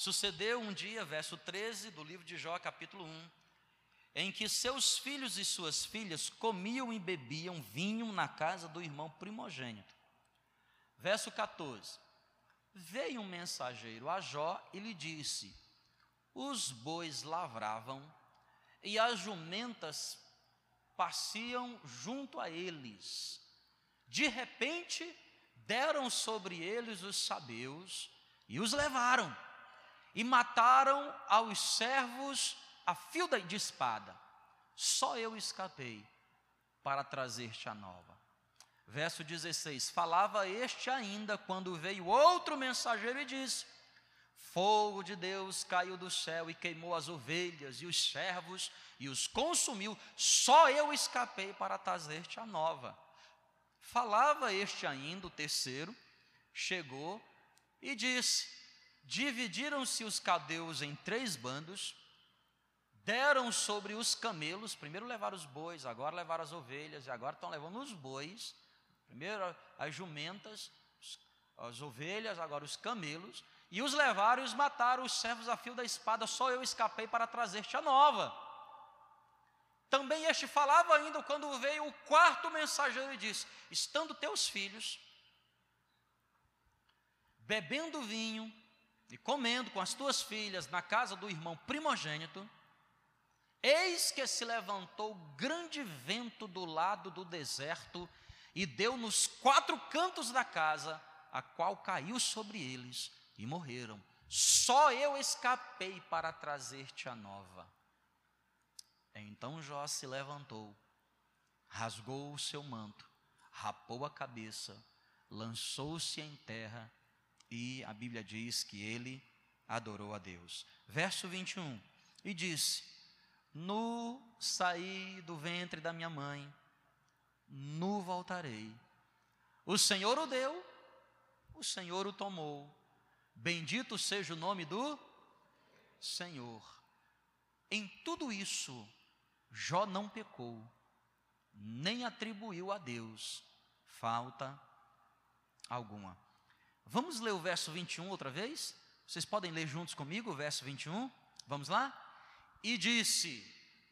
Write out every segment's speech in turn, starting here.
Sucedeu um dia, verso 13 do livro de Jó, capítulo 1, em que seus filhos e suas filhas comiam e bebiam vinho na casa do irmão primogênito. Verso 14: Veio um mensageiro a Jó e lhe disse: Os bois lavravam e as jumentas passeam junto a eles. De repente, deram sobre eles os sabeus e os levaram, e mataram aos servos a fio de espada. Só eu escapei para trazer-te a nova. Verso 16: Falava este ainda quando veio outro mensageiro e disse: Fogo de Deus caiu do céu e queimou as ovelhas e os servos e os consumiu, só eu escapei para trazer-te a nova. Falava este ainda, o terceiro, chegou e disse: Dividiram-se os cadeus em três bandos, deram sobre os camelos, primeiro levaram os bois, agora levaram as ovelhas, e agora estão levando os bois, primeiro as jumentas, as ovelhas, agora os camelos, e os levaram e os mataram, os servos a fio da espada, só eu escapei para trazer-te a nova. Também este falava ainda quando veio o quarto mensageiro e disse: Estando teus filhos bebendo vinho e comendo com as tuas filhas na casa do irmão primogênito, eis que se levantou grande vento do lado do deserto e deu nos quatro cantos da casa, a qual caiu sobre eles e morreram. Só eu escapei para trazer-te a nova. Então Jó se levantou, rasgou o seu manto, rapou a cabeça, lançou-se em terra e a Bíblia diz que ele adorou a Deus. Verso 21. E disse: Nu saí do ventre da minha mãe, nu voltarei. O Senhor o deu, o Senhor o tomou. Bendito seja o nome do Senhor. Em tudo isso, Jó não pecou, nem atribuiu a Deus falta alguma. Vamos ler o verso 21 outra vez? Vocês podem ler juntos comigo o verso 21? Vamos lá? E disse: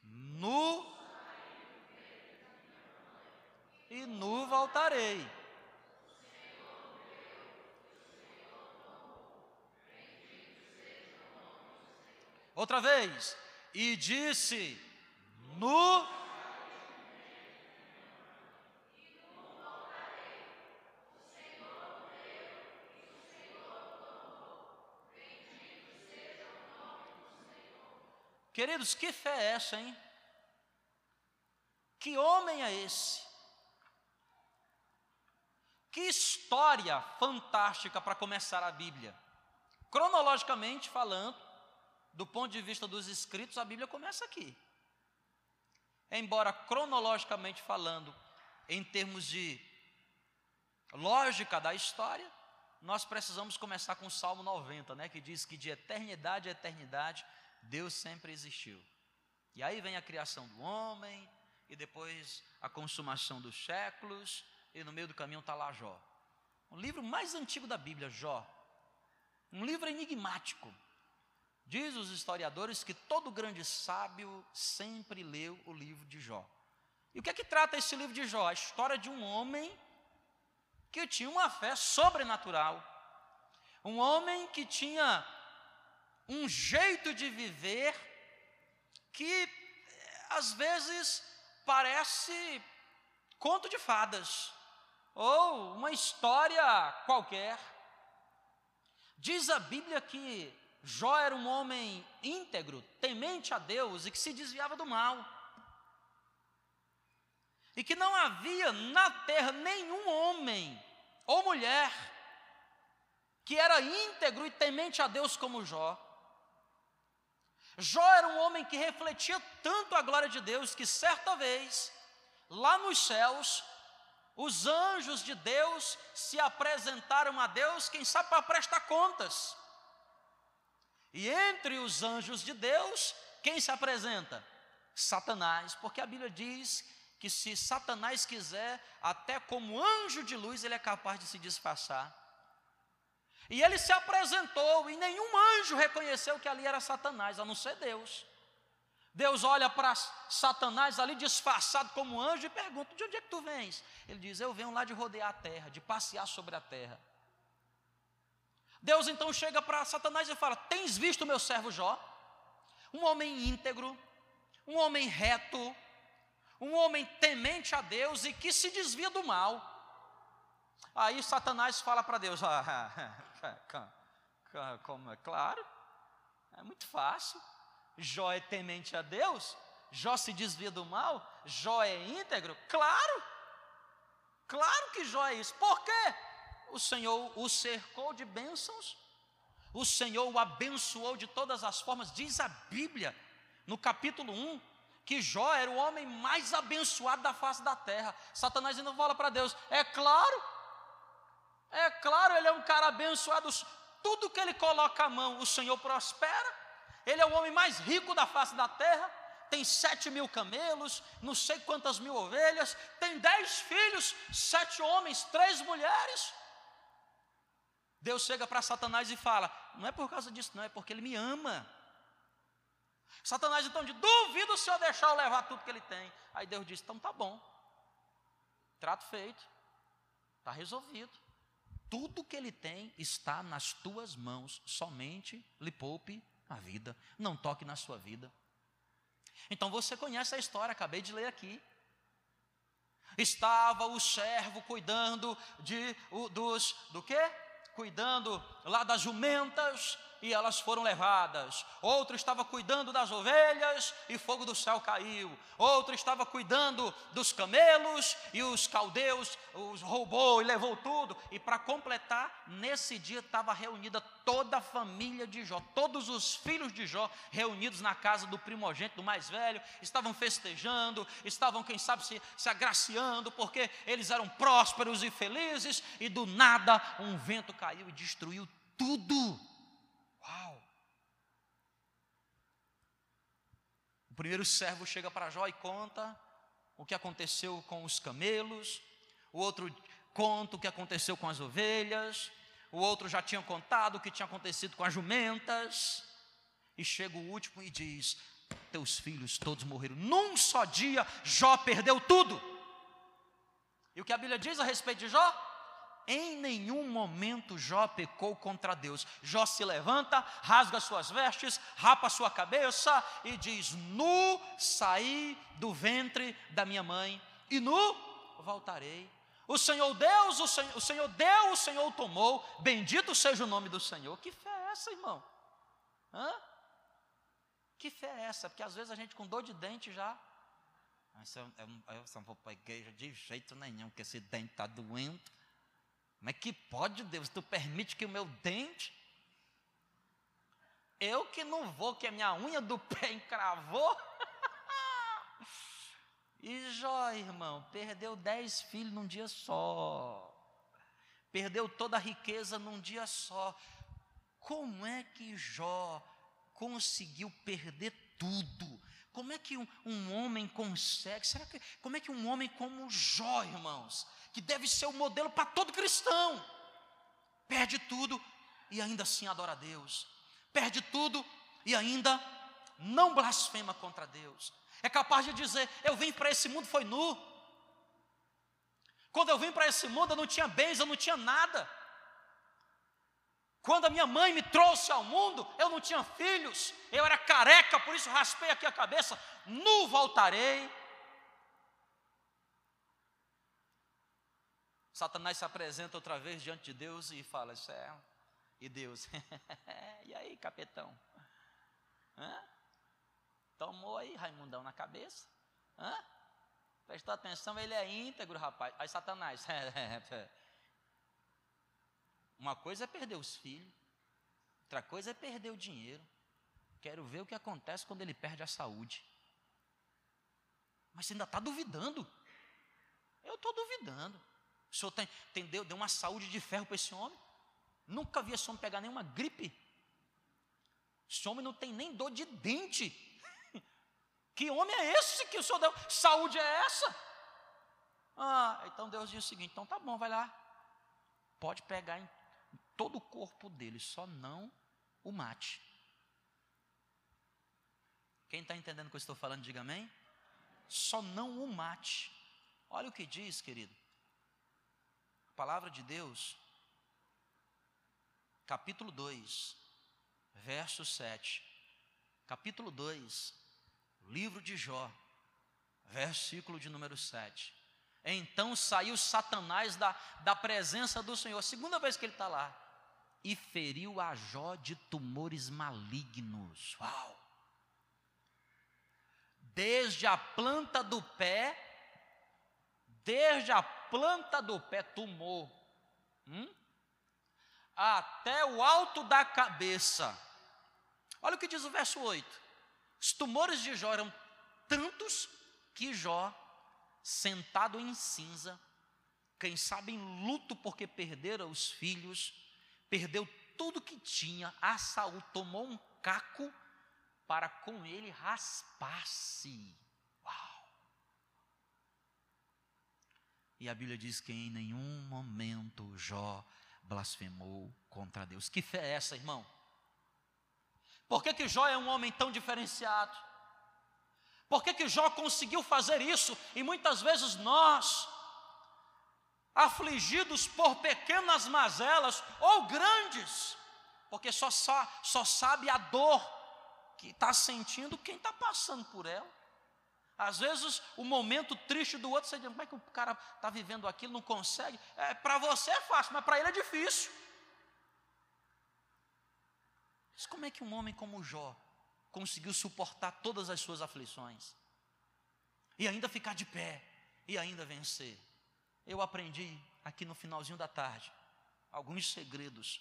Nu e nu voltarei Outra vez. E disse: Nu. Queridos, que fé é essa, hein? Que homem é esse? Que história fantástica para começar a Bíblia. Cronologicamente falando, do ponto de vista dos escritos, a Bíblia começa aqui. Embora cronologicamente falando, em termos de lógica da história, nós precisamos começar com o Salmo 90, né, que diz que de eternidade a eternidade Deus sempre existiu. E aí vem a criação do homem, e depois a consumação dos séculos, e no meio do caminho está lá Jó. O livro mais antigo da Bíblia, Jó. Um livro enigmático, Diz os historiadores que todo grande sábio sempre leu o livro de Jó. E o que é que trata esse livro de Jó? A história de um homem que tinha uma fé sobrenatural. Um homem que tinha um jeito de viver que às vezes parece conto de fadas ou uma história qualquer. Diz a Bíblia que Jó era um homem íntegro, temente a Deus e que se desviava do mal. E que não havia na terra nenhum homem ou mulher que era íntegro e temente a Deus como Jó. Jó era um homem que refletia tanto a glória de Deus que certa vez, lá nos céus, os anjos de Deus se apresentaram a Deus, quem sabe para prestar contas. E entre os anjos de Deus, quem se apresenta? Satanás, porque a Bíblia diz que se Satanás quiser, até como anjo de luz, ele é capaz de se disfarçar. E ele se apresentou, e nenhum anjo reconheceu que ali era Satanás, a não ser Deus. Deus olha para Satanás ali disfarçado como anjo e pergunta: De onde é que tu vens? Ele diz: Eu venho lá de rodear a terra, de passear sobre a terra. Deus então chega para Satanás e fala: Tens visto meu servo Jó? Um homem íntegro, um homem reto, um homem temente a Deus e que se desvia do mal. Aí Satanás fala para Deus: ah, como é claro, é muito fácil. Jó é temente a Deus, Jó se desvia do mal, Jó é íntegro? Claro, claro que Jó é isso. Por quê? O Senhor o cercou de bênçãos, o Senhor o abençoou de todas as formas, diz a Bíblia, no capítulo 1, que Jó era o homem mais abençoado da face da terra. Satanás ainda fala para Deus: é claro, é claro, ele é um cara abençoado, tudo que ele coloca a mão, o Senhor prospera. Ele é o homem mais rico da face da terra, tem sete mil camelos, não sei quantas mil ovelhas, tem dez filhos, sete homens, três mulheres. Deus chega para Satanás e fala: Não é por causa disso, não, é porque ele me ama. Satanás então diz: Duvido se eu deixar eu levar tudo que ele tem. Aí Deus diz: Então tá bom, trato feito, está resolvido. Tudo que ele tem está nas tuas mãos, somente lhe poupe a vida, não toque na sua vida. Então você conhece a história, acabei de ler aqui. Estava o servo cuidando de o, dos do quê? Cuidando lá das jumentas e elas foram levadas. Outro estava cuidando das ovelhas e fogo do céu caiu. Outro estava cuidando dos camelos e os caldeus os roubou e levou tudo. E para completar, nesse dia estava reunida toda a família de Jó, todos os filhos de Jó reunidos na casa do primogênito, do mais velho, estavam festejando, estavam, quem sabe, se, se agraciando, porque eles eram prósperos e felizes, e do nada um vento caiu e destruiu tudo. Uau! O primeiro servo chega para Jó e conta o que aconteceu com os camelos, o outro conta o que aconteceu com as ovelhas, o outro já tinha contado o que tinha acontecido com as jumentas, e chega o último e diz: Teus filhos todos morreram. Num só dia, Jó perdeu tudo. E o que a Bíblia diz a respeito de Jó? Em nenhum momento Jó pecou contra Deus. Jó se levanta, rasga suas vestes, rapa sua cabeça e diz: Nu saí do ventre da minha mãe, e nu voltarei. O Senhor Deus, o Senhor, o Senhor deu, o Senhor tomou. Bendito seja o nome do Senhor. Que fé é essa, irmão? Hã? Que fé é essa? Porque às vezes a gente com dor de dente já. Eu, não vou para a igreja de jeito nenhum, porque esse dente está doendo. É que pode, Deus? Tu permite que o meu dente. Eu que não vou, que a minha unha do pé encravou. e Jó, irmão, perdeu dez filhos num dia só. Perdeu toda a riqueza num dia só. Como é que Jó conseguiu perder tudo? Como é que um, um, homem consegue? Será que como é que um homem como Jó, irmãos, que deve ser o modelo para todo cristão. Perde tudo e ainda assim adora a Deus. Perde tudo e ainda não blasfema contra Deus. É capaz de dizer: Eu vim para esse mundo, foi nu. Quando eu vim para esse mundo, eu não tinha bens, eu não tinha nada. Quando a minha mãe me trouxe ao mundo, eu não tinha filhos, eu era careca, por isso raspei aqui a cabeça. Nu voltarei Satanás se apresenta outra vez diante de Deus e fala: Isso é. E Deus, e aí, capetão? Hã? Tomou aí, Raimundão, na cabeça? Hã? Prestou atenção, ele é íntegro, rapaz. Aí, Satanás, uma coisa é perder os filhos, outra coisa é perder o dinheiro. Quero ver o que acontece quando ele perde a saúde. Mas você ainda está duvidando? Eu estou duvidando. O senhor tem, tem, deu, deu uma saúde de ferro para esse homem. Nunca vi esse homem pegar nenhuma gripe. Esse homem não tem nem dor de dente. Que homem é esse que o senhor deu? Saúde é essa? Ah, então Deus diz o seguinte: então tá bom, vai lá. Pode pegar, todo o corpo dele, só não o mate. Quem está entendendo o que eu estou falando, diga amém. Só não o mate. Olha o que diz, querido. A palavra de Deus, capítulo 2, verso 7. Capítulo 2, livro de Jó, versículo de número 7. Então saiu Satanás da, da presença do Senhor, segunda vez que ele está lá, e feriu a Jó de tumores malignos. Uau! Desde a planta do pé, desde a planta do pé, tumor, hum? até o alto da cabeça. Olha o que diz o verso 8: os tumores de Jó eram tantos que Jó, sentado em cinza, quem sabe em luto porque perdera os filhos, perdeu tudo que tinha, a Saul tomou um caco para com ele raspar-se. Uau! E a Bíblia diz que em nenhum momento Jó blasfemou contra Deus. Que fé é essa, irmão? Por que, que Jó é um homem tão diferenciado? Por que, que Jó conseguiu fazer isso? E muitas vezes nós, afligidos por pequenas mazelas ou grandes, porque só, só, só sabe a dor que está sentindo quem está passando por ela. Às vezes o momento triste do outro, você diz, como é que o cara está vivendo aquilo, não consegue? É, para você é fácil, mas para ele é difícil. Mas como é que um homem como Jó conseguiu suportar todas as suas aflições e ainda ficar de pé e ainda vencer. Eu aprendi aqui no finalzinho da tarde alguns segredos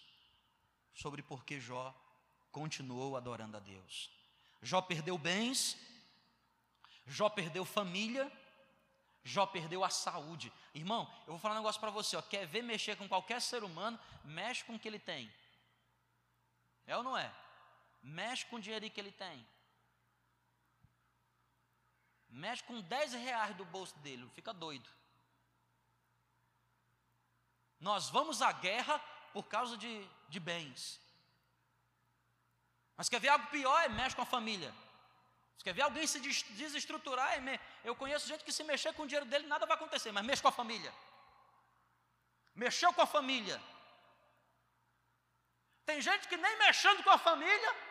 sobre por que Jó continuou adorando a Deus. Jó perdeu bens, Jó perdeu família, Jó perdeu a saúde. Irmão, eu vou falar um negócio para você, ó, quer ver mexer com qualquer ser humano, mexe com o que ele tem. É ou não é? Mexe com o dinheiro que ele tem. Mexe com 10 reais do bolso dele, fica doido. Nós vamos à guerra por causa de, de bens. Mas quer ver algo pior? É mexe com a família. Você quer ver alguém se desestruturar? É eu conheço gente que se mexer com o dinheiro dele nada vai acontecer, mas mexe com a família. Mexeu com a família. Tem gente que nem mexendo com a família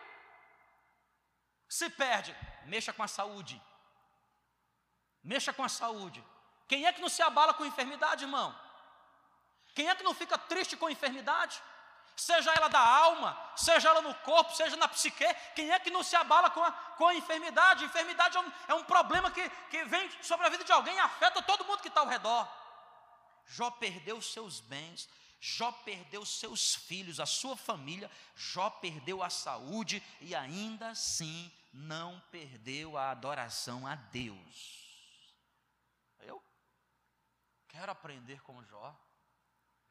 se perde, mexa com a saúde. Mexa com a saúde. Quem é que não se abala com enfermidade, irmão? Quem é que não fica triste com enfermidade? Seja ela da alma, seja ela no corpo, seja na psique, quem é que não se abala com a, com a enfermidade? Enfermidade é um, é um problema que, que vem sobre a vida de alguém e afeta todo mundo que está ao redor. Jó perdeu seus bens, Jó perdeu seus filhos, a sua família, Jó perdeu a saúde e ainda assim não perdeu a adoração a Deus. Eu quero aprender como Jó,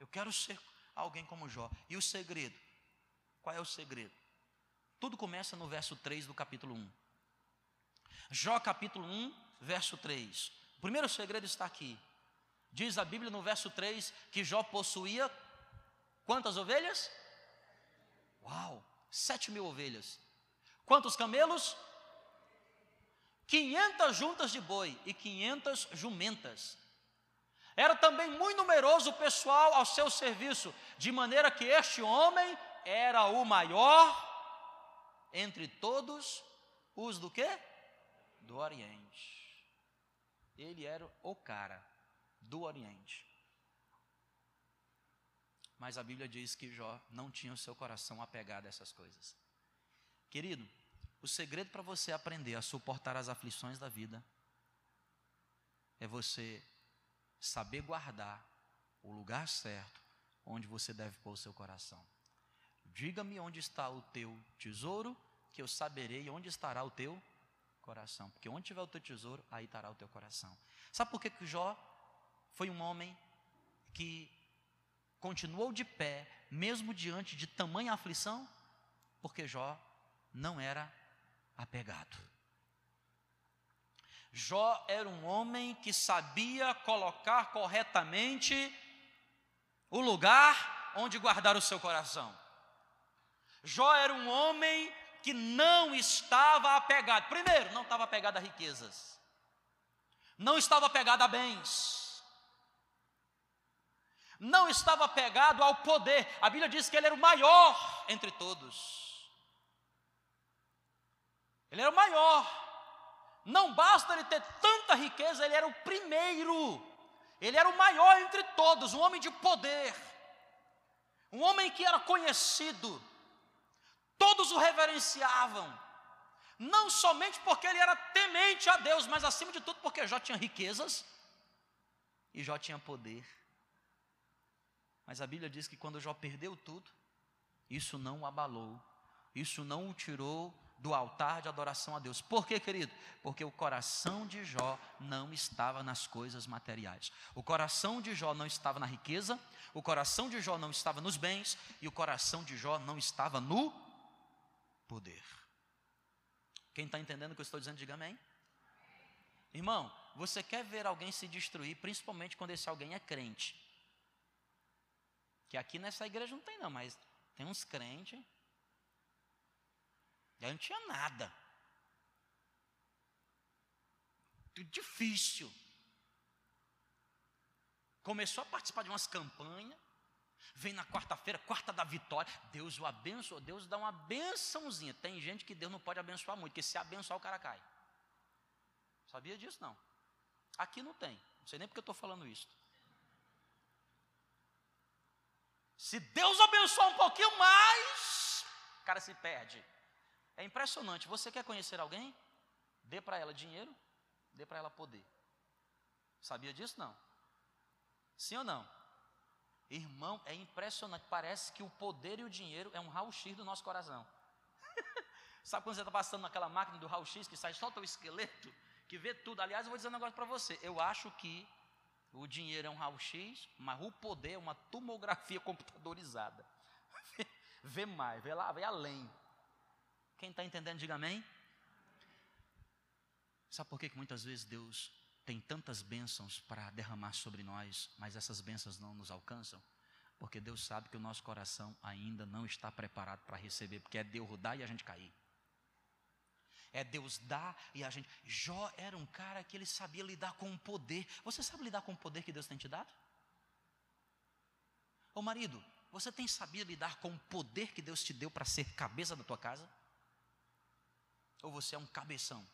eu quero ser alguém como Jó. E o segredo? Qual é o segredo? Tudo começa no verso 3 do capítulo 1. Jó capítulo 1, verso 3. O primeiro segredo está aqui. Diz a Bíblia no verso 3 que Jó possuía quantas ovelhas? Uau, sete mil ovelhas. Quantos camelos? 500 juntas de boi e 500 jumentas. Era também muito numeroso o pessoal ao seu serviço, de maneira que este homem era o maior entre todos os do quê? Do Oriente. Ele era o cara do Oriente. Mas a Bíblia diz que Jó não tinha o seu coração apegado a essas coisas. Querido, o segredo para você aprender a suportar as aflições da vida é você saber guardar o lugar certo onde você deve pôr o seu coração. Diga-me onde está o teu tesouro, que eu saberei onde estará o teu coração. Porque onde tiver o teu tesouro, aí estará o teu coração. Sabe por que, que Jó foi um homem que continuou de pé, mesmo diante de tamanha aflição? Porque Jó não era apegado. Jó era um homem que sabia colocar corretamente o lugar onde guardar o seu coração. Jó era um homem que não estava apegado. Primeiro, não estava apegado a riquezas. Não estava apegado a bens. Não estava apegado ao poder. A Bíblia diz que ele era o maior entre todos. Ele era o maior. Não basta ele ter tanta riqueza, ele era o primeiro. Ele era o maior entre todos, um homem de poder. Um homem que era conhecido. Todos o reverenciavam. Não somente porque ele era temente a Deus, mas acima de tudo porque Jó tinha riquezas e Jó tinha poder. Mas a Bíblia diz que quando Jó perdeu tudo, isso não o abalou, isso não o tirou do altar de adoração a Deus. Por quê, querido? Porque o coração de Jó não estava nas coisas materiais. O coração de Jó não estava na riqueza, o coração de Jó não estava nos bens e o coração de Jó não estava no poder. Quem está entendendo o que eu estou dizendo, diga amém. Irmão, você quer ver alguém se destruir, principalmente quando esse alguém é crente. Que aqui nessa igreja não tem, não, mas tem uns crentes aí não tinha nada. Difícil. Começou a participar de umas campanhas. Vem na quarta-feira, quarta da vitória. Deus o abençoa. Deus dá uma bençãozinha. Tem gente que Deus não pode abençoar muito, porque se abençoar o cara cai. Sabia disso? Não. Aqui não tem. Não sei nem porque eu estou falando isso. Se Deus abençoar um pouquinho mais, o cara se perde. É impressionante. Você quer conhecer alguém? Dê para ela dinheiro, dê para ela poder. Sabia disso? Não. Sim ou não? Irmão, é impressionante. Parece que o poder e o dinheiro é um raio-x do nosso coração. Sabe quando você está passando naquela máquina do raio-x que sai só o teu esqueleto, que vê tudo? Aliás, eu vou dizer um negócio para você. Eu acho que o dinheiro é um raio-x, mas o poder é uma tomografia computadorizada. vê mais, vê lá, vê além. Quem está entendendo, diga amém. Sabe por que, que muitas vezes Deus tem tantas bênçãos para derramar sobre nós, mas essas bênçãos não nos alcançam? Porque Deus sabe que o nosso coração ainda não está preparado para receber, porque é Deus dar e a gente cair. É Deus dar e a gente. Jó era um cara que ele sabia lidar com o poder. Você sabe lidar com o poder que Deus tem te dado? Ô marido, você tem sabido lidar com o poder que Deus te deu para ser cabeça da tua casa? Ou você é um cabeção?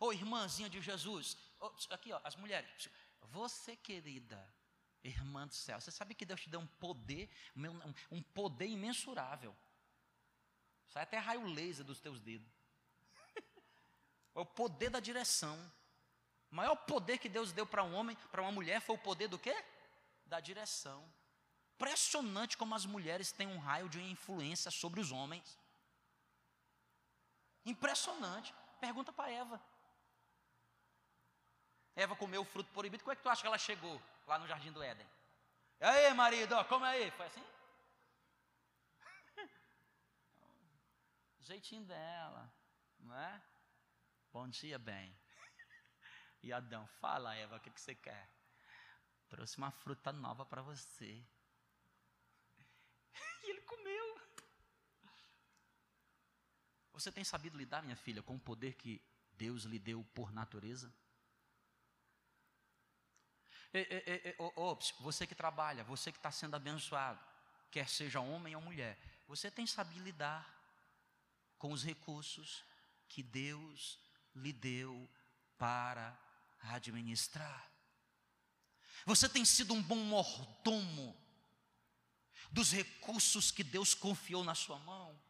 Ou irmãzinha de Jesus, aqui ó, as mulheres, você querida, irmã do céu, você sabe que Deus te deu um poder, um poder imensurável. Sai até raio laser dos teus dedos. É o poder da direção. O maior poder que Deus deu para um homem, para uma mulher, foi o poder do quê? Da direção. Impressionante como as mulheres têm um raio de influência sobre os homens. Impressionante. Pergunta para Eva. Eva comeu o fruto proibido, como é que tu acha que ela chegou lá no jardim do Éden? E aí, marido, ó, come aí. Foi assim? Jeitinho dela, não é? Bom dia, bem. E Adão, fala, Eva, o que, que você quer? Trouxe uma fruta nova para você. E ele comeu. Você tem sabido lidar, minha filha, com o poder que Deus lhe deu por natureza? Ops, você que trabalha, você que está sendo abençoado, quer seja homem ou mulher, você tem sabido lidar com os recursos que Deus lhe deu para administrar? Você tem sido um bom mordomo dos recursos que Deus confiou na sua mão?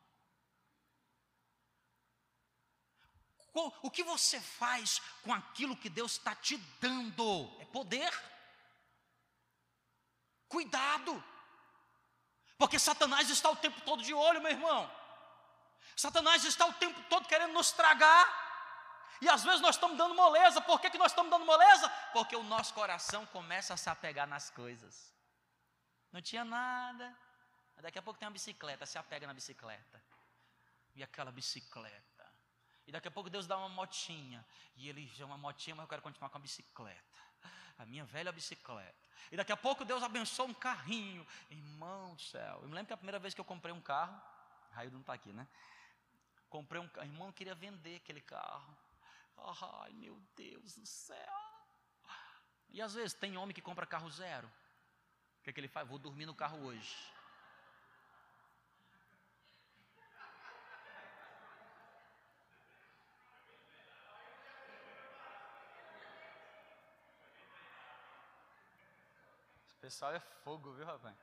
O que você faz com aquilo que Deus está te dando? É poder. Cuidado, porque Satanás está o tempo todo de olho, meu irmão. Satanás está o tempo todo querendo nos tragar. E às vezes nós estamos dando moleza. Por que, que nós estamos dando moleza? Porque o nosso coração começa a se apegar nas coisas. Não tinha nada. Daqui a pouco tem uma bicicleta, se apega na bicicleta. E aquela bicicleta E daqui a pouco Deus dá uma motinha. E ele já uma motinha, mas eu quero continuar com a bicicleta. A minha velha bicicleta. E daqui a pouco Deus abençoa um carrinho. Irmão do céu. Eu me lembro que a primeira vez que eu comprei um carro, Raio não está aqui, né? Comprei um carro. Irmão, queria vender aquele carro. Ai, meu Deus do céu. E às vezes tem homem que compra carro zero. O que, é que ele faz? Vou dormir no carro hoje. Esse pessoal é fogo, viu, rapaz?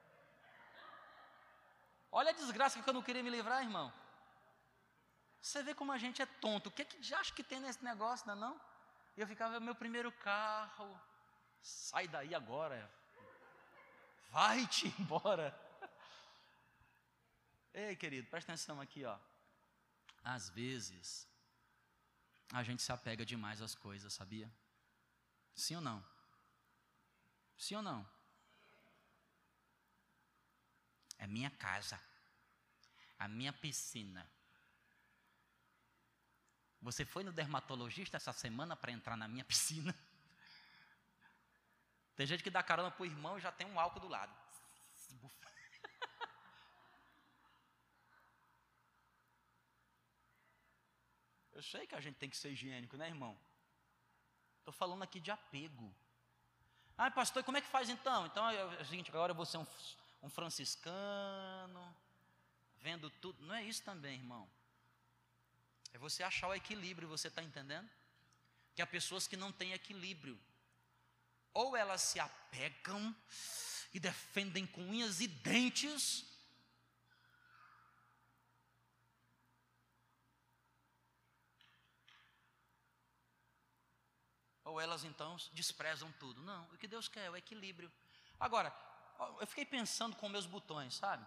Olha a desgraça que eu não queria me livrar, irmão. Você vê como a gente é tonto. O que, que já acha que tem nesse negócio, não é não? E eu ficava, meu primeiro carro, sai daí agora. Vai-te embora. Ei, querido, presta atenção aqui, ó. Às vezes, a gente se apega demais às coisas, sabia? Sim ou não? Sim ou não? É minha casa, a minha piscina, você foi no dermatologista essa semana para entrar na minha piscina? Tem gente que dá carona para o irmão e já tem um álcool do lado. Eu sei que a gente tem que ser higiênico, né, irmão? Estou falando aqui de apego. Ah, pastor, como é que faz então? Então é seguinte, agora eu vou ser um, um franciscano, vendo tudo. Não é isso também, irmão. É você achar o equilíbrio, você está entendendo? Que há pessoas que não têm equilíbrio. Ou elas se apegam e defendem com unhas e dentes, ou elas então desprezam tudo. Não, o que Deus quer é o equilíbrio. Agora, eu fiquei pensando com meus botões, sabe?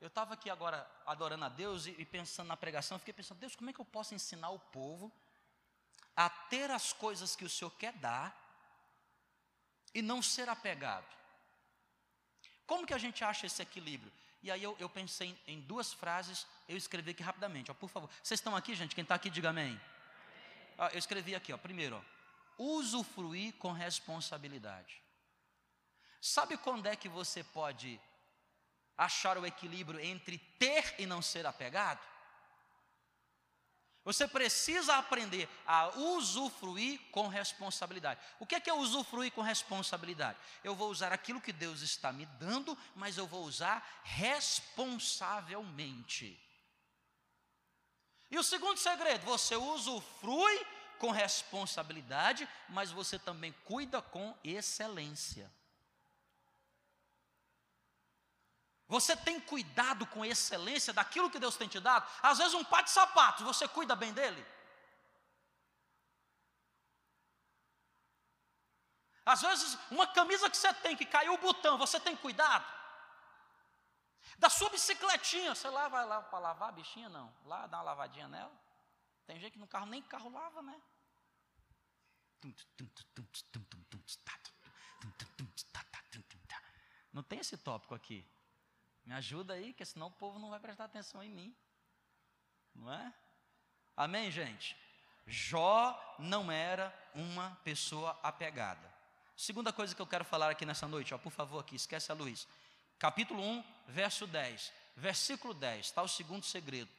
Eu estava aqui agora adorando a Deus e, e pensando na pregação, fiquei pensando, Deus, como é que eu posso ensinar o povo a ter as coisas que o Senhor quer dar e não ser apegado? Como que a gente acha esse equilíbrio? E aí eu, eu pensei em, em, duas frases, eu escrevi aqui rapidamente, ó, por favor. Vocês estão aqui, gente? Quem está aqui, diga amém. Eu escrevi aqui, ó, primeiro, ó, usufruir com responsabilidade. Sabe quando é que você pode achar o equilíbrio entre ter e não ser apegado? Você precisa aprender a usufruir com responsabilidade. O que é, que é usufruir com responsabilidade? Eu vou usar aquilo que Deus está me dando, mas eu vou usar responsavelmente. E o segundo segredo, você usufrui com responsabilidade, mas você também cuida com excelência. Você tem cuidado com excelência daquilo que Deus tem te dado? Às vezes um par de sapatos, você cuida bem dele? Às vezes uma camisa que você tem, que caiu o botão, você tem cuidado? Da sua bicicletinha, você lá vai lá para lavar a bichinha? Não. Lá dá uma lavadinha nela. Tem gente que no carro nem carro lava, né? Não tem esse tópico aqui. Me ajuda aí, que senão o povo não vai prestar atenção em mim. Não é? Amém, gente? Jó não era uma pessoa apegada. Segunda coisa que eu quero falar aqui nessa noite, ó, por favor, aqui, esquece a luz. Capítulo 1, verso 10. Versículo 10, está o segundo segredo.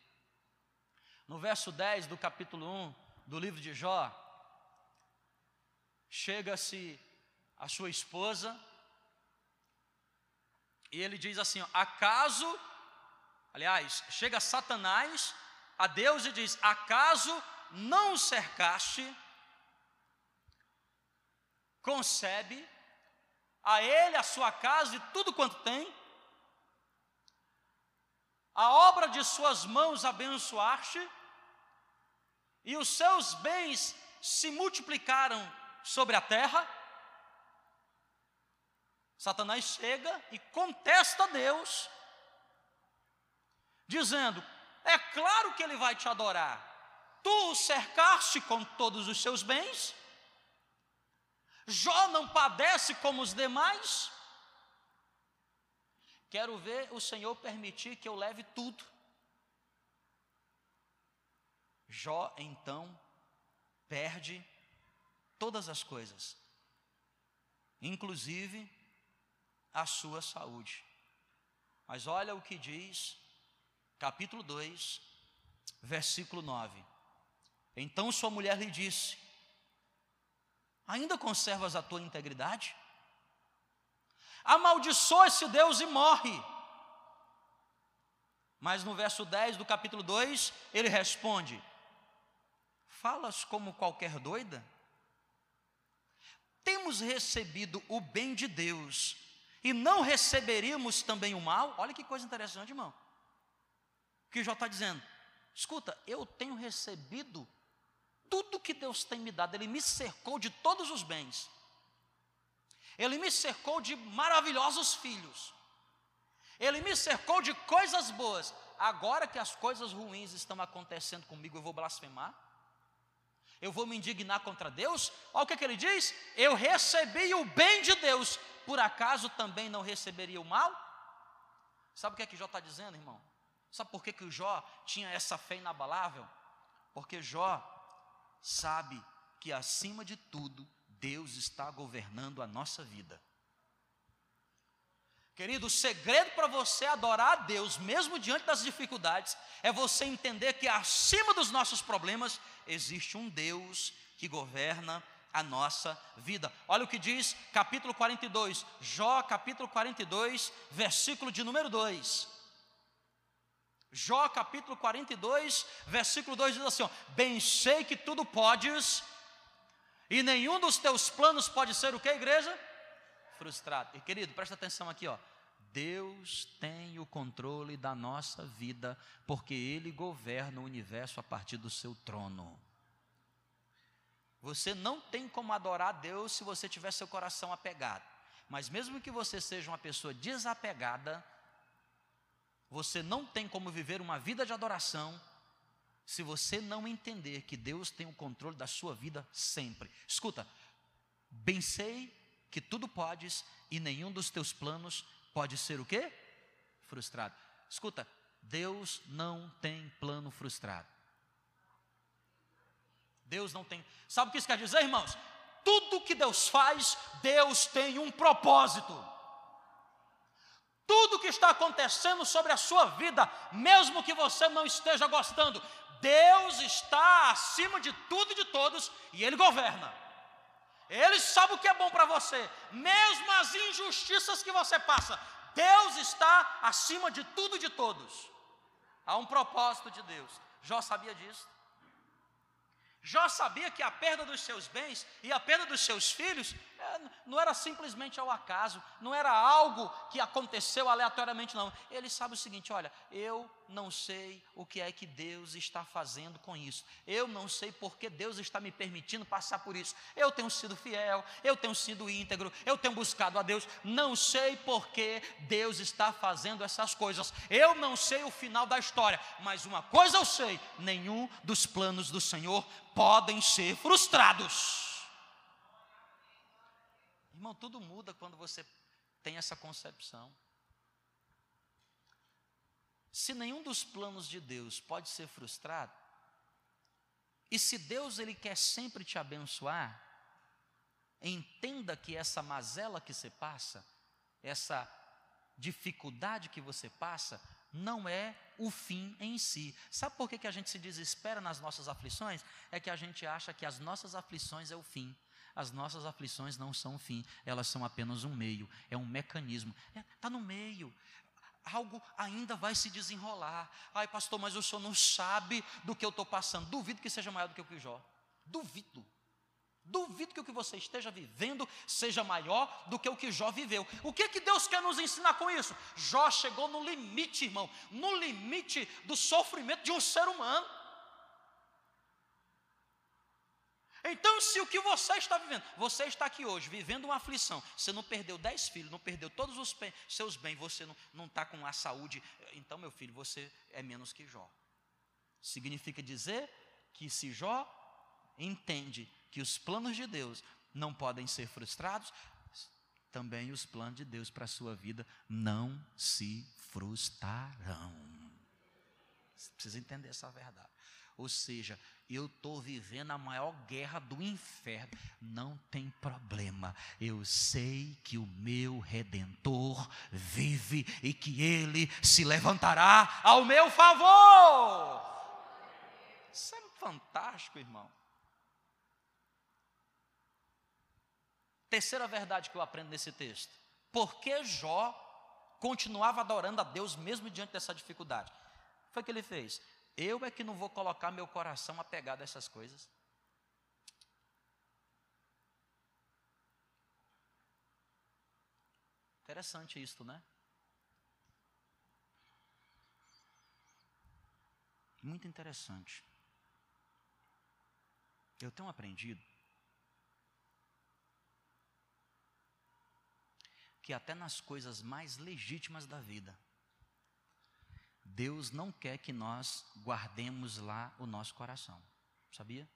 No verso 10 do capítulo 1 do livro de Jó, chega-se a sua esposa e ele diz assim: acaso, aliás, chega Satanás a Deus e diz: acaso não cercaste, concebe a ele, a sua casa e tudo quanto tem, a obra de suas mãos abençoaste, e os seus bens se multiplicaram sobre a terra, Satanás chega e contesta a Deus, dizendo: É claro que ele vai te adorar. Tu o cercaste com todos os seus bens. Jó não padece como os demais. Quero ver o Senhor permitir que eu leve tudo. Jó então perde todas as coisas, inclusive a sua saúde. Mas olha o que diz, capítulo 2, versículo 9. Então sua mulher lhe disse: Ainda conservas a tua integridade? Amaldiçoa esse Deus e morre. Mas no verso 10 do capítulo 2, ele responde: Falas como qualquer doida? Temos recebido o bem de Deus e não receberíamos também o mal? Olha que coisa interessante, irmão. O que Jó está dizendo? Escuta, eu tenho recebido tudo que Deus tem me dado, Ele me cercou de todos os bens, Ele me cercou de maravilhosos filhos, Ele me cercou de coisas boas. Agora que as coisas ruins estão acontecendo comigo, eu vou blasfemar? Eu vou me indignar contra Deus? Olha o que, que ele diz: eu recebi o bem de Deus, por acaso também não receberia o mal? Sabe o que é que Jó está dizendo, irmão? Sabe por que, que o Jó tinha essa fé inabalável? Porque Jó sabe que acima de tudo, Deus está governando a nossa vida. Querido, o segredo para você adorar a Deus, mesmo diante das dificuldades, é você entender que acima dos nossos problemas existe um Deus que governa a nossa vida. Olha o que diz capítulo 42, Jó capítulo 42, versículo de número 2. Jó capítulo 42, versículo 2 diz assim: ó, Bem sei que tudo podes, e nenhum dos teus planos pode ser o que, igreja? Frustrado. E querido, presta atenção aqui, ó. Deus tem o controle da nossa vida, porque Ele governa o universo a partir do seu trono. Você não tem como adorar a Deus se você tiver seu coração apegado. Mas mesmo que você seja uma pessoa desapegada, você não tem como viver uma vida de adoração se você não entender que Deus tem o controle da sua vida sempre. Escuta, bem sei que tudo podes e nenhum dos teus planos pode ser o quê? Frustrado. Escuta, Deus não tem plano frustrado. Deus não tem. Sabe o que isso quer dizer, irmãos? Tudo que Deus faz, Deus tem um propósito tudo que está acontecendo sobre a sua vida, mesmo que você não esteja gostando, Deus está acima de tudo e de todos e Ele governa. Ele sabe o que é bom para você, mesmo as injustiças que você passa, Deus está acima de tudo e de todos. Há um propósito de Deus. Jó sabia disso. Jó sabia que a perda dos seus bens e a perda dos seus filhos não era simplesmente ao acaso, não era algo que aconteceu aleatoriamente, não. Ele sabe o seguinte: olha, eu não sei o que é que Deus está fazendo com isso, eu não sei porque Deus está me permitindo passar por isso. Eu tenho sido fiel, eu tenho sido íntegro, eu tenho buscado a Deus, não sei porque Deus está fazendo essas coisas, eu não sei o final da história, mas uma coisa eu sei: nenhum dos planos do Senhor podem ser frustrados. Irmão, tudo muda quando você tem essa concepção. Se nenhum dos planos de Deus pode ser frustrado, e se Deus ele quer sempre te abençoar, entenda que essa mazela que você passa, essa dificuldade que você passa, não é o fim em si. Sabe por que, que a gente se desespera nas nossas aflições? É que a gente acha que as nossas aflições é o fim. As nossas aflições não são o fim, elas são apenas um meio, é um mecanismo. Está é, tá no meio, algo ainda vai se desenrolar. Ai, pastor, mas o senhor não sabe do que eu estou passando. Duvido que seja maior do que o que Jó. Duvido. Duvido que o que você esteja vivendo seja maior do que o que Jó viveu. O que, que Deus quer nos ensinar com isso? Jó chegou no limite, irmão, no limite do sofrimento de um ser humano. Então, se o que você está vivendo, você está aqui hoje vivendo uma aflição, você não perdeu dez filhos, não perdeu todos os seus bens, você não, não está com a saúde, então, meu filho, você é menos que Jó. Significa dizer que se Jó entende que os planos de Deus não podem ser frustrados, também os planos de Deus para a sua vida não se frustrarão. Você precisa entender essa verdade. Ou seja, eu estou vivendo a maior guerra do inferno. Não tem problema. Eu sei que o meu redentor vive e que ele se levantará ao meu favor. Isso é fantástico, irmão. Terceira verdade que eu aprendo nesse texto. Por que Jó continuava adorando a Deus mesmo diante dessa dificuldade? Foi o que ele fez. Eu é que não vou colocar meu coração apegado a essas coisas. Interessante isso, né? Muito interessante. Eu tenho aprendido que até nas coisas mais legítimas da vida, Deus não quer que nós guardemos lá o nosso coração. Sabia?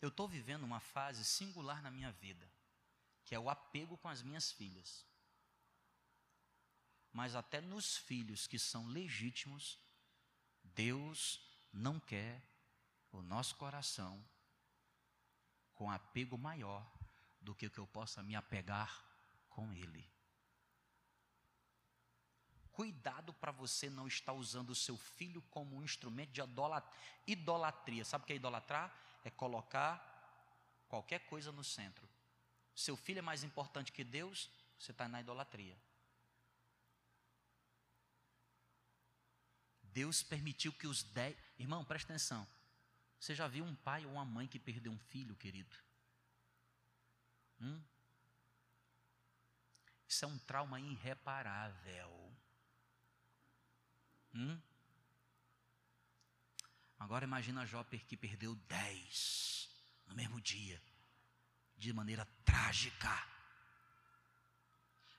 Eu estou vivendo uma fase singular na minha vida, que é o apego com as minhas filhas. Mas até nos filhos que são legítimos, Deus não quer o nosso coração com apego maior do que o que eu possa me apegar com Ele. Cuidado para você não estar usando o seu filho como um instrumento de idolatria. Sabe o que é idolatrar? É colocar qualquer coisa no centro. Seu filho é mais importante que Deus, você está na idolatria. Deus permitiu que os dez. Irmão, presta atenção. Você já viu um pai ou uma mãe que perdeu um filho, querido? Hum? Isso é um trauma irreparável. Hum? Agora imagina Jó que perdeu dez no mesmo dia, de maneira trágica.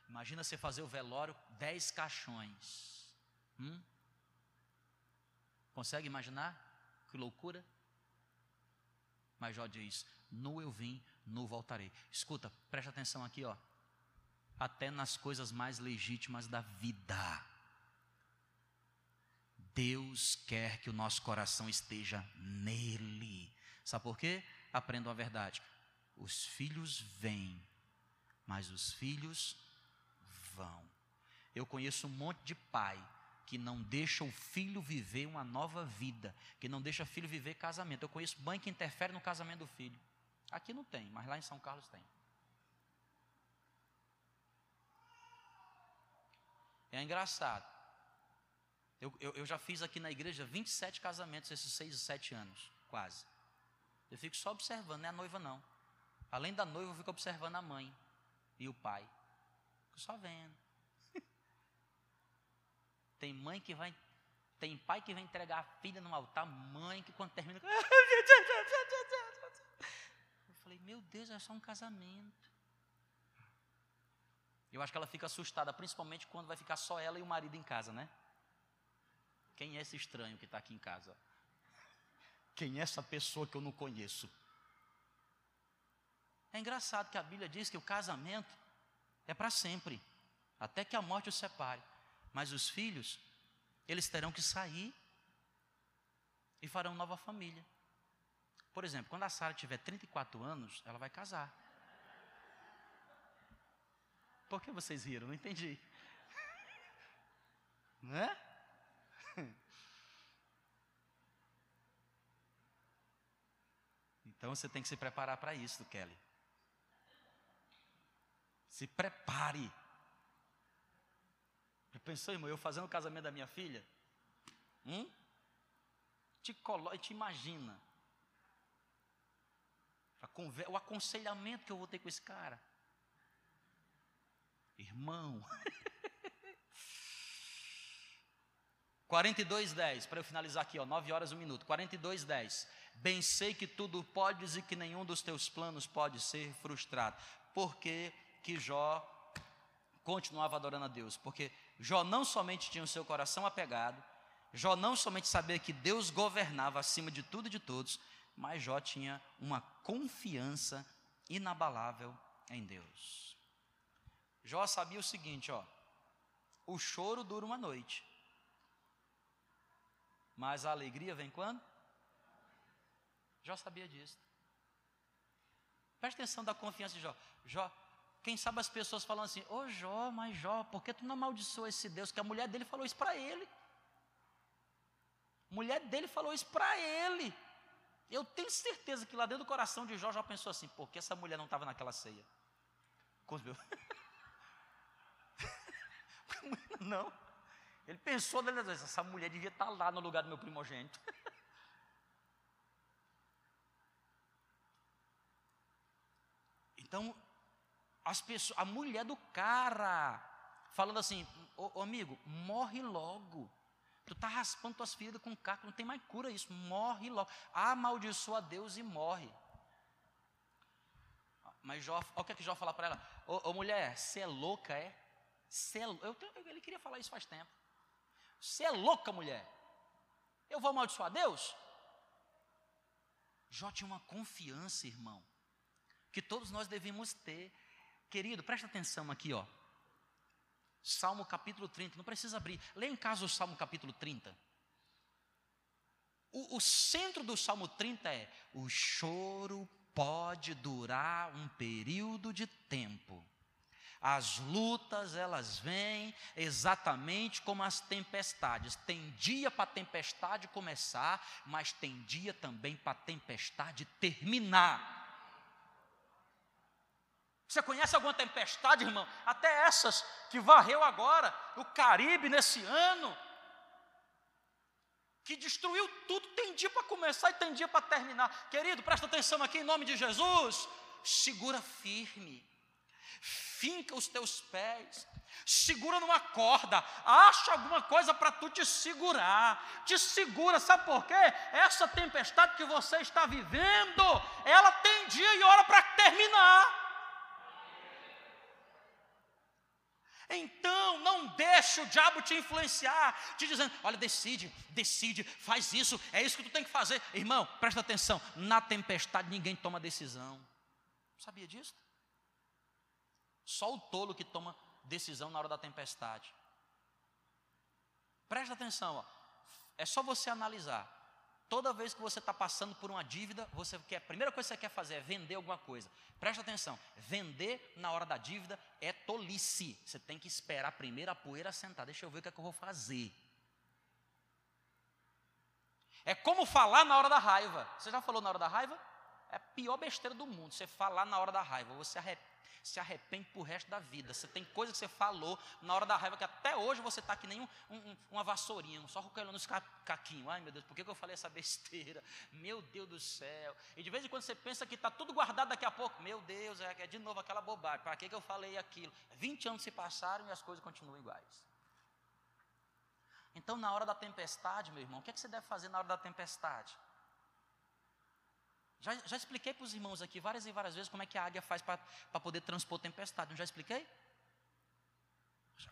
Imagina você fazer o velório, dez caixões. Hum? Consegue imaginar? Que loucura. Mas Jó diz: Nu eu vim, nu voltarei. Escuta, preste atenção aqui, ó. Até nas coisas mais legítimas da vida. Deus quer que o nosso coração esteja nele. Sabe por quê? Aprendam a verdade. Os filhos vêm, mas os filhos vão. Eu conheço um monte de pai que não deixa o filho viver uma nova vida, que não deixa o filho viver casamento. Eu conheço mãe que interfere no casamento do filho. Aqui não tem, mas lá em São Carlos tem. É engraçado. Eu, eu, eu, já fiz aqui na igreja 27 casamentos esses 6 e 7 anos, quase. Eu fico só observando, não é a noiva não. Além da noiva, eu fico observando a mãe e o pai. Fico só vendo. tem mãe que vai, tem pai que vai entregar a filha no altar, mãe que quando termina. Eu falei, meu Deus, é só um casamento. Eu acho que ela fica assustada, principalmente quando vai ficar só ela e o marido em casa, né? Quem é esse estranho que está aqui em casa? Quem é essa pessoa que eu não conheço? É engraçado que a Bíblia diz que o casamento é para sempre, até que a morte os separe. Mas os filhos, eles terão que sair e farão nova família. Por exemplo, quando a Sara tiver 34 anos, ela vai casar. Por que vocês riram? Não entendi. Não Então você tem que se preparar para isso, Kelly. Se prepare. Já pensou, irmão, eu fazendo o casamento da minha filha? Hum? Te, colo te imagina. O aconselhamento que eu vou ter com esse cara. Irmão. 42, 10, para eu finalizar aqui, ó, 9 horas, 1 minuto. 42, 10. Bem sei que tudo podes e que nenhum dos teus planos pode ser frustrado. Porque que Jó continuava adorando a Deus? Porque Jó não somente tinha o seu coração apegado, Jó não somente sabia que Deus governava acima de tudo e de todos, mas Jó tinha uma confiança inabalável em Deus. Jó sabia o seguinte, ó: o choro dura uma noite, Mas a alegria vem quando? Jó sabia disso. Presta atenção da confiança de Jó. Jó, quem sabe as pessoas falam assim: Ô oh, Jó, mas Jó, por que tu não amaldiçoa esse Deus? Que a mulher dele falou isso para ele. A mulher dele falou isso para ele. Eu tenho certeza que lá dentro do coração de Jó já pensou assim: por que essa mulher não estava naquela ceia? Não. Ele pensou, essa mulher devia estar lá no lugar do meu primogênito. Então, as pessoas, a mulher do cara, falando assim, ô, ô amigo, morre logo. Tu está raspando tuas feridas com caco, não tem mais cura isso, morre logo. Amaldiçoa Deus e morre. Mas Jó, olha o que, é que Jó fala para ela: Ô, ô mulher, você é louca, é? É eu, ele queria falar isso faz tempo. Você é louca, mulher. Eu vou amaldiçoar Deus? Jó tinha uma confiança, irmão, que todos nós devemos ter. Querido, presta atenção aqui, ó. Salmo capítulo 30, não precisa abrir. Lê em casa o Salmo capítulo 30. O, o centro do Salmo 30 é: o choro pode durar um período de tempo. As lutas, elas vêm exatamente como as tempestades. Tem dia para a tempestade começar, mas tem dia também para a tempestade terminar. Você conhece alguma tempestade, irmão? Até essas que varreu agora o Caribe nesse ano, que destruiu tudo, tem dia para começar e tem dia para terminar. Querido, presta atenção aqui em nome de Jesus. Segura firme, finca os teus pés, segura numa corda, acha alguma coisa para tu te segurar, te segura, sabe por quê? Essa tempestade que você está vivendo, ela tem dia e hora para terminar. Então, não deixe o diabo te influenciar, te dizendo: olha, decide, decide, faz isso, é isso que tu tem que fazer. Irmão, presta atenção: na tempestade ninguém toma decisão. Sabia disso? Só o tolo que toma decisão na hora da tempestade. Presta atenção, ó. é só você analisar. Toda vez que você está passando por uma dívida, você quer, a primeira coisa que você quer fazer é vender alguma coisa. Presta atenção, vender na hora da dívida é tolice. Você tem que esperar primeiro a poeira sentar. Deixa eu ver o que, é que eu vou fazer. É como falar na hora da raiva. Você já falou na hora da raiva? É a pior besteira do mundo. Você falar na hora da raiva. Você arrepende se arrepende pro resto da vida. Você tem coisa que você falou na hora da raiva que até hoje você está que nem um, um, uma vassourinha, só recolhendo os caquinhos. Ai meu Deus, por que, que eu falei essa besteira? Meu Deus do céu. E de vez em quando você pensa que está tudo guardado daqui a pouco. Meu Deus, é, é de novo aquela bobagem. Para que, que eu falei aquilo? 20 anos se passaram e as coisas continuam iguais. Então, na hora da tempestade, meu irmão, o que, é que você deve fazer na hora da tempestade? Já, já expliquei para os irmãos aqui várias e várias vezes como é que a águia faz para poder transpor tempestade. Não já expliquei?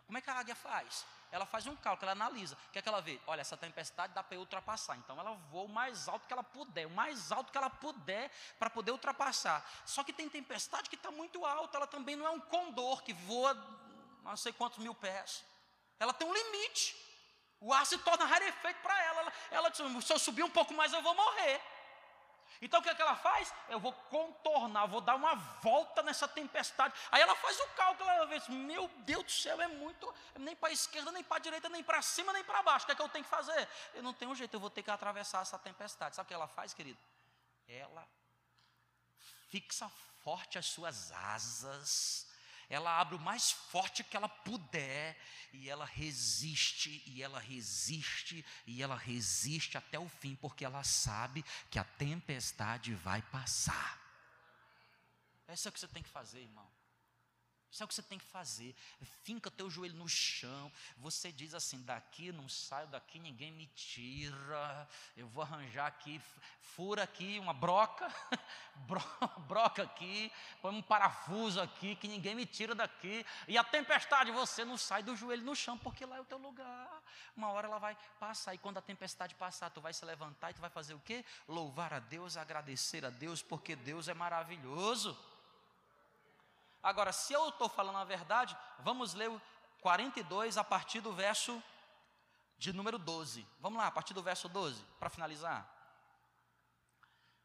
Como é que a águia faz? Ela faz um cálculo, ela analisa. O que é que ela vê? Olha, essa tempestade dá para eu ultrapassar. Então ela voa o mais alto que ela puder, o mais alto que ela puder para poder ultrapassar. Só que tem tempestade que está muito alta, ela também não é um condor que voa não sei quantos mil pés. Ela tem um limite. O ar se torna rarefeito para ela. ela. Ela diz: se eu subir um pouco mais, eu vou morrer. Então o que, é que ela faz? Eu vou contornar, vou dar uma volta nessa tempestade. Aí ela faz o cálculo, ela vê, meu Deus do céu, é muito, nem para a esquerda, nem para a direita, nem para cima, nem para baixo. O que é que eu tenho que fazer? Eu não tenho jeito, eu vou ter que atravessar essa tempestade. Sabe o que ela faz, querido? Ela fixa forte as suas asas ela abre o mais forte que ela puder e ela resiste, e ela resiste, e ela resiste até o fim, porque ela sabe que a tempestade vai passar. É o que você tem que fazer, irmão. Isso é o que você tem que fazer. Finca teu joelho no chão. Você diz assim: daqui não saio, daqui ninguém me tira. Eu vou arranjar aqui, fura aqui uma broca, broca aqui, põe um parafuso aqui, que ninguém me tira daqui. E a tempestade, você não sai do joelho no chão, porque lá é o teu lugar. Uma hora ela vai passar. E quando a tempestade passar, tu vai se levantar e tu vai fazer o quê? Louvar a Deus, agradecer a Deus, porque Deus é maravilhoso. Agora, se eu estou falando a verdade, vamos ler o 42 a partir do verso de número 12. Vamos lá, a partir do verso 12, para finalizar.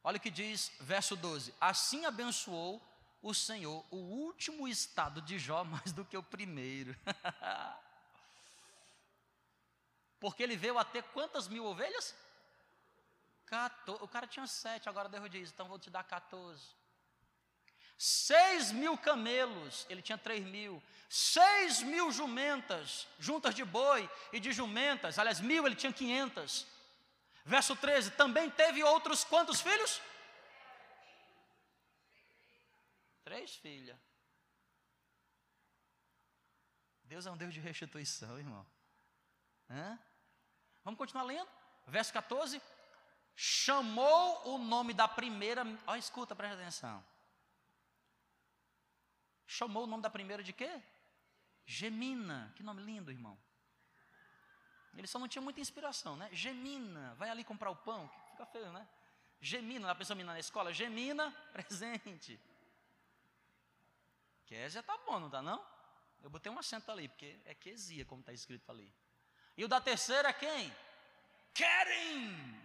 Olha o que diz, verso 12: Assim abençoou o Senhor o último estado de Jó mais do que o primeiro. Porque ele veio a ter quantas mil ovelhas? 14. O cara tinha sete, agora Deus diz: então vou te dar 14. Seis mil camelos, ele tinha três mil. Seis mil jumentas, juntas de boi e de jumentas, aliás, mil, ele tinha quinhentas. Verso 13: também teve outros quantos filhos? Três filhas. Deus é um Deus de restituição, irmão. Hã? Vamos continuar lendo? Verso 14. Chamou o nome da primeira. Olha, escuta, presta atenção. Chamou o nome da primeira de quê? Gemina. Que nome lindo, irmão. Ele só não tinha muita inspiração, né? Gemina. Vai ali comprar o pão. Fica feio, né? Gemina, a pessoa menina na escola. Gemina, presente. Késia tá bom, não tá não? Eu botei um acento ali, porque é quesia, como está escrito ali. E o da terceira é quem? Querem!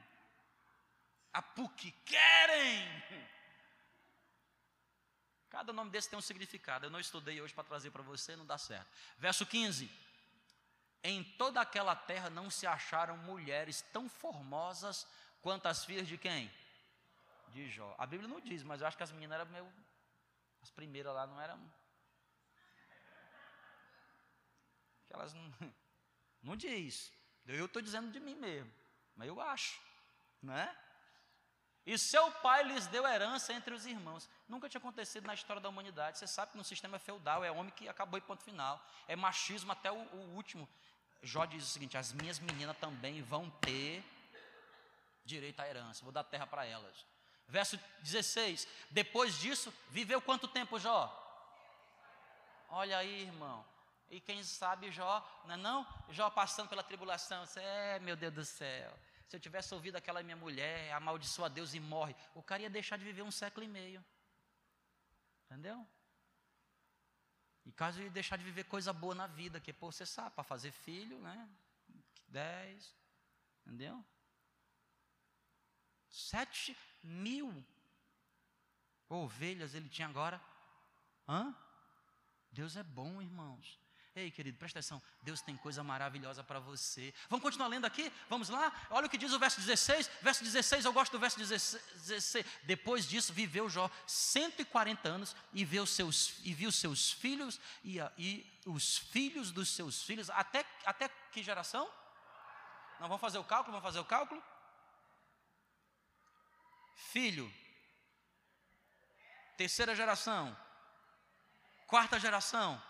A PUC, querem! Cada nome desse tem um significado. Eu não estudei hoje para trazer para você, não dá certo. Verso 15. Em toda aquela terra não se acharam mulheres tão formosas quanto as filhas de quem? De Jó. A Bíblia não diz, mas eu acho que as meninas eram meio. As primeiras lá não eram. Que elas não. Não diz. Eu estou dizendo de mim mesmo. Mas eu acho. Não é? E seu pai lhes deu herança entre os irmãos. Nunca tinha acontecido na história da humanidade. Você sabe que no sistema feudal é homem que acabou e ponto final. É machismo até o, o último. Jó diz o seguinte: as minhas meninas também vão ter direito à herança. Vou dar terra para elas. Verso 16: Depois disso, viveu quanto tempo Jó? Olha aí, irmão. E quem sabe Jó, não é não? Jó passando pela tribulação. É, meu Deus do céu se eu tivesse ouvido aquela minha mulher, amaldiçoa Deus e morre, o cara ia deixar de viver um século e meio. Entendeu? E caso ele deixar de viver coisa boa na vida, que pô, você sabe, para fazer filho, né? Dez, entendeu? Sete mil ovelhas ele tinha agora. Hã? Deus é bom, irmãos. Ei, querido, presta atenção. Deus tem coisa maravilhosa para você. Vamos continuar lendo aqui? Vamos lá? Olha o que diz o verso 16. Verso 16, eu gosto do verso 16. Depois disso, viveu Jó 140 anos e viu seus, e viu seus filhos e, e os filhos dos seus filhos. Até, até que geração? Não, vamos fazer o cálculo? Vamos fazer o cálculo? Filho. Terceira geração. Quarta geração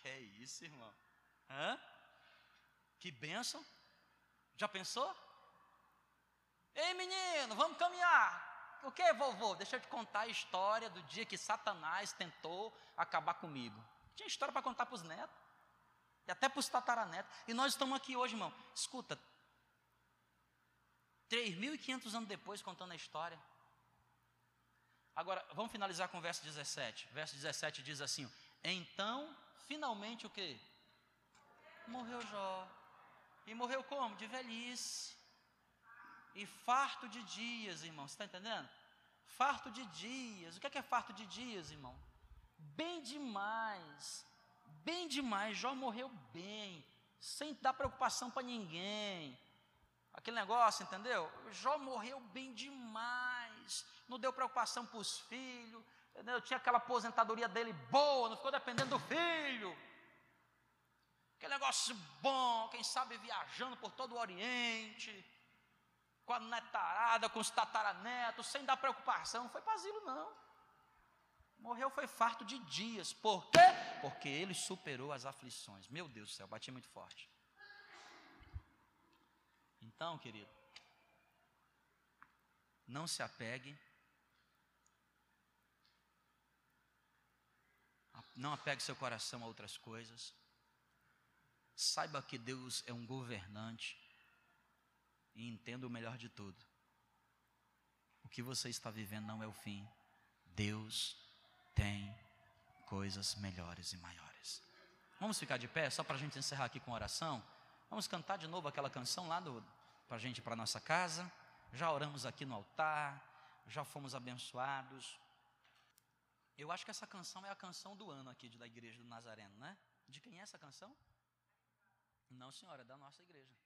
que é isso, irmão? Hã? Que bênção. Já pensou? Ei, menino, vamos caminhar. O que, vovô? Deixa eu te contar a história do dia que Satanás tentou acabar comigo. Tinha história para contar para os netos. E até para os tataranetos. E nós estamos aqui hoje, irmão. Escuta. 3.500 anos depois contando a história. Agora, vamos finalizar com o verso 17. Verso 17 diz assim: Então finalmente o que? Morreu Jó. E morreu como? De velhice. E farto de dias, irmão. Você está entendendo? Farto de dias. O que é, que é farto de dias, irmão? Bem demais. Bem demais. Jó morreu bem. Sem dar preocupação para ninguém. Aquele negócio, entendeu? Jó morreu bem demais. Não deu preocupação para os filhos Entendeu? Tinha aquela aposentadoria dele boa, não ficou dependendo do filho. Aquele negócio bom, quem sabe viajando por todo o Oriente, com a netarada, com os tataranetos, sem dar preocupação. Não foi para asilo, não. Morreu foi farto de dias. Por quê? Porque ele superou as aflições. Meu Deus do céu, bati muito forte. Então, querido, não se apegue Não apegue seu coração a outras coisas. Saiba que Deus é um governante. E entenda o melhor de tudo. O que você está vivendo não é o fim. Deus tem coisas melhores e maiores. Vamos ficar de pé, só para a gente encerrar aqui com oração? Vamos cantar de novo aquela canção lá para a gente para nossa casa. Já oramos aqui no altar, já fomos abençoados. Eu acho que essa canção é a canção do ano aqui da igreja do Nazareno, né? De quem é essa canção? Não, senhora, é da nossa igreja.